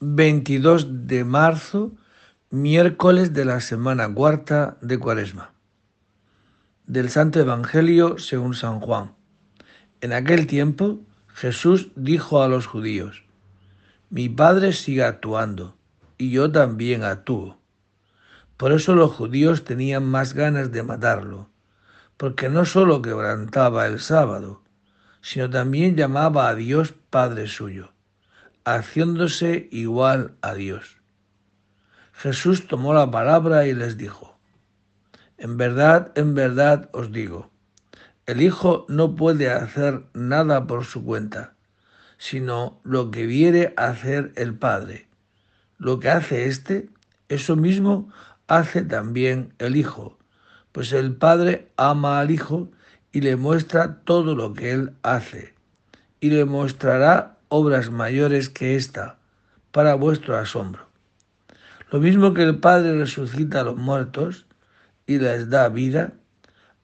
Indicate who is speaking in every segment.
Speaker 1: 22 de marzo, miércoles de la semana cuarta de Cuaresma. Del Santo Evangelio según San Juan. En aquel tiempo Jesús dijo a los judíos, Mi Padre sigue actuando, y yo también actúo. Por eso los judíos tenían más ganas de matarlo, porque no solo quebrantaba el sábado, sino también llamaba a Dios Padre suyo haciéndose igual a Dios. Jesús tomó la palabra y les dijo, En verdad, en verdad os digo, el Hijo no puede hacer nada por su cuenta, sino lo que viere hacer el Padre. Lo que hace éste, eso mismo hace también el Hijo, pues el Padre ama al Hijo y le muestra todo lo que él hace, y le mostrará obras mayores que esta, para vuestro asombro. Lo mismo que el Padre resucita a los muertos y les da vida,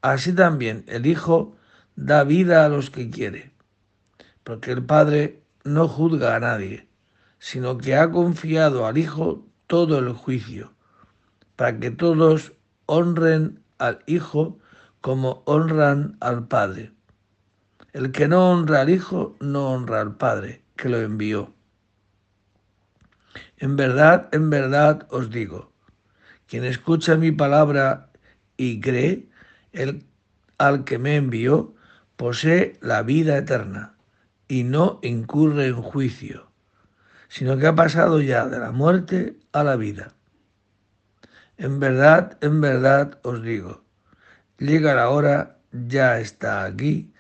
Speaker 1: así también el Hijo da vida a los que quiere, porque el Padre no juzga a nadie, sino que ha confiado al Hijo todo el juicio, para que todos honren al Hijo como honran al Padre. El que no honra al Hijo no honra al Padre que lo envió. En verdad, en verdad os digo, quien escucha mi palabra y cree, el al que me envió, posee la vida eterna y no incurre en juicio, sino que ha pasado ya de la muerte a la vida. En verdad, en verdad os digo, llega la hora, ya está aquí,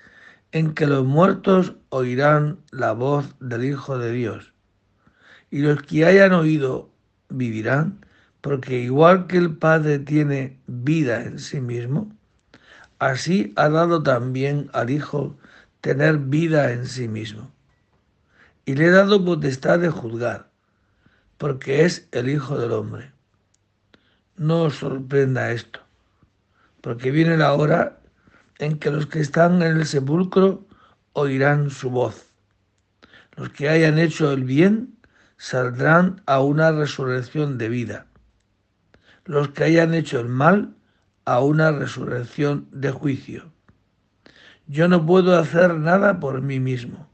Speaker 1: en que los muertos oirán la voz del Hijo de Dios. Y los que hayan oído vivirán, porque igual que el Padre tiene vida en sí mismo, así ha dado también al Hijo tener vida en sí mismo. Y le he dado potestad de juzgar, porque es el Hijo del Hombre. No os sorprenda esto, porque viene la hora en que los que están en el sepulcro oirán su voz. Los que hayan hecho el bien saldrán a una resurrección de vida. Los que hayan hecho el mal a una resurrección de juicio. Yo no puedo hacer nada por mí mismo.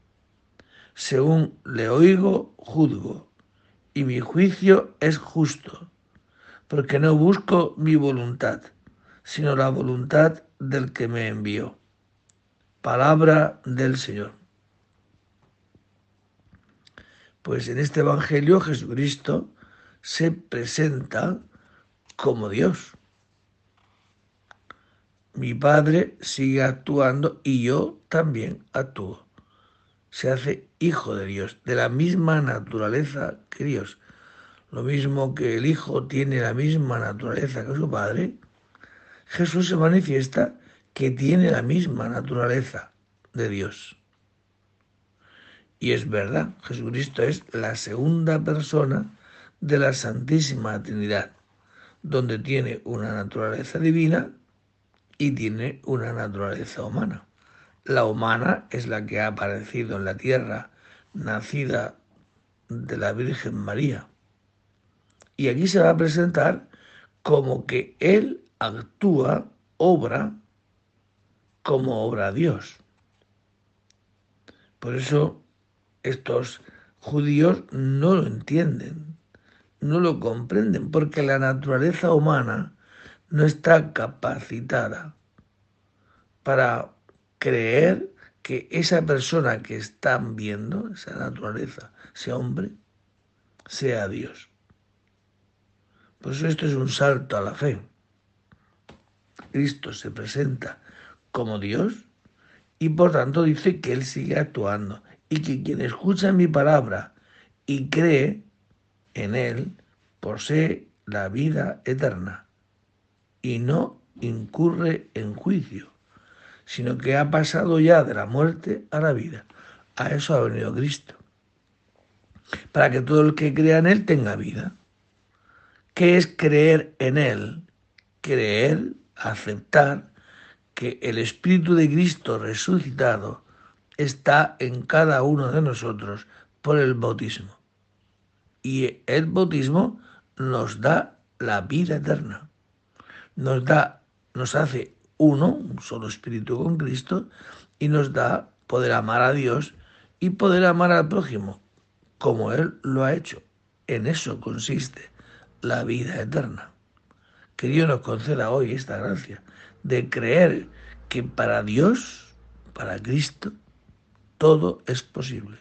Speaker 1: Según le oigo, juzgo, y mi juicio es justo, porque no busco mi voluntad, sino la voluntad del que me envió. Palabra del Señor. Pues en este Evangelio Jesucristo se presenta como Dios. Mi Padre sigue actuando y yo también actúo. Se hace hijo de Dios, de la misma naturaleza que Dios. Lo mismo que el Hijo tiene la misma naturaleza que su Padre, Jesús se manifiesta que tiene la misma naturaleza de Dios. Y es verdad, Jesucristo es la segunda persona de la Santísima Trinidad, donde tiene una naturaleza divina y tiene una naturaleza humana. La humana es la que ha aparecido en la tierra, nacida de la Virgen María. Y aquí se va a presentar como que Él actúa, obra, como obra Dios. Por eso estos judíos no lo entienden, no lo comprenden, porque la naturaleza humana no está capacitada para creer que esa persona que están viendo, esa naturaleza, ese hombre, sea Dios. Por eso esto es un salto a la fe. Cristo se presenta como Dios y por tanto dice que Él sigue actuando y que quien escucha mi palabra y cree en Él posee la vida eterna y no incurre en juicio, sino que ha pasado ya de la muerte a la vida. A eso ha venido Cristo, para que todo el que crea en Él tenga vida. ¿Qué es creer en Él? Creer aceptar que el Espíritu de Cristo resucitado está en cada uno de nosotros por el bautismo. Y el bautismo nos da la vida eterna. Nos da, nos hace uno, un solo espíritu con Cristo, y nos da poder amar a Dios y poder amar al prójimo, como Él lo ha hecho. En eso consiste la vida eterna. Que Dios nos conceda hoy esta gracia de creer que para Dios, para Cristo, todo es posible.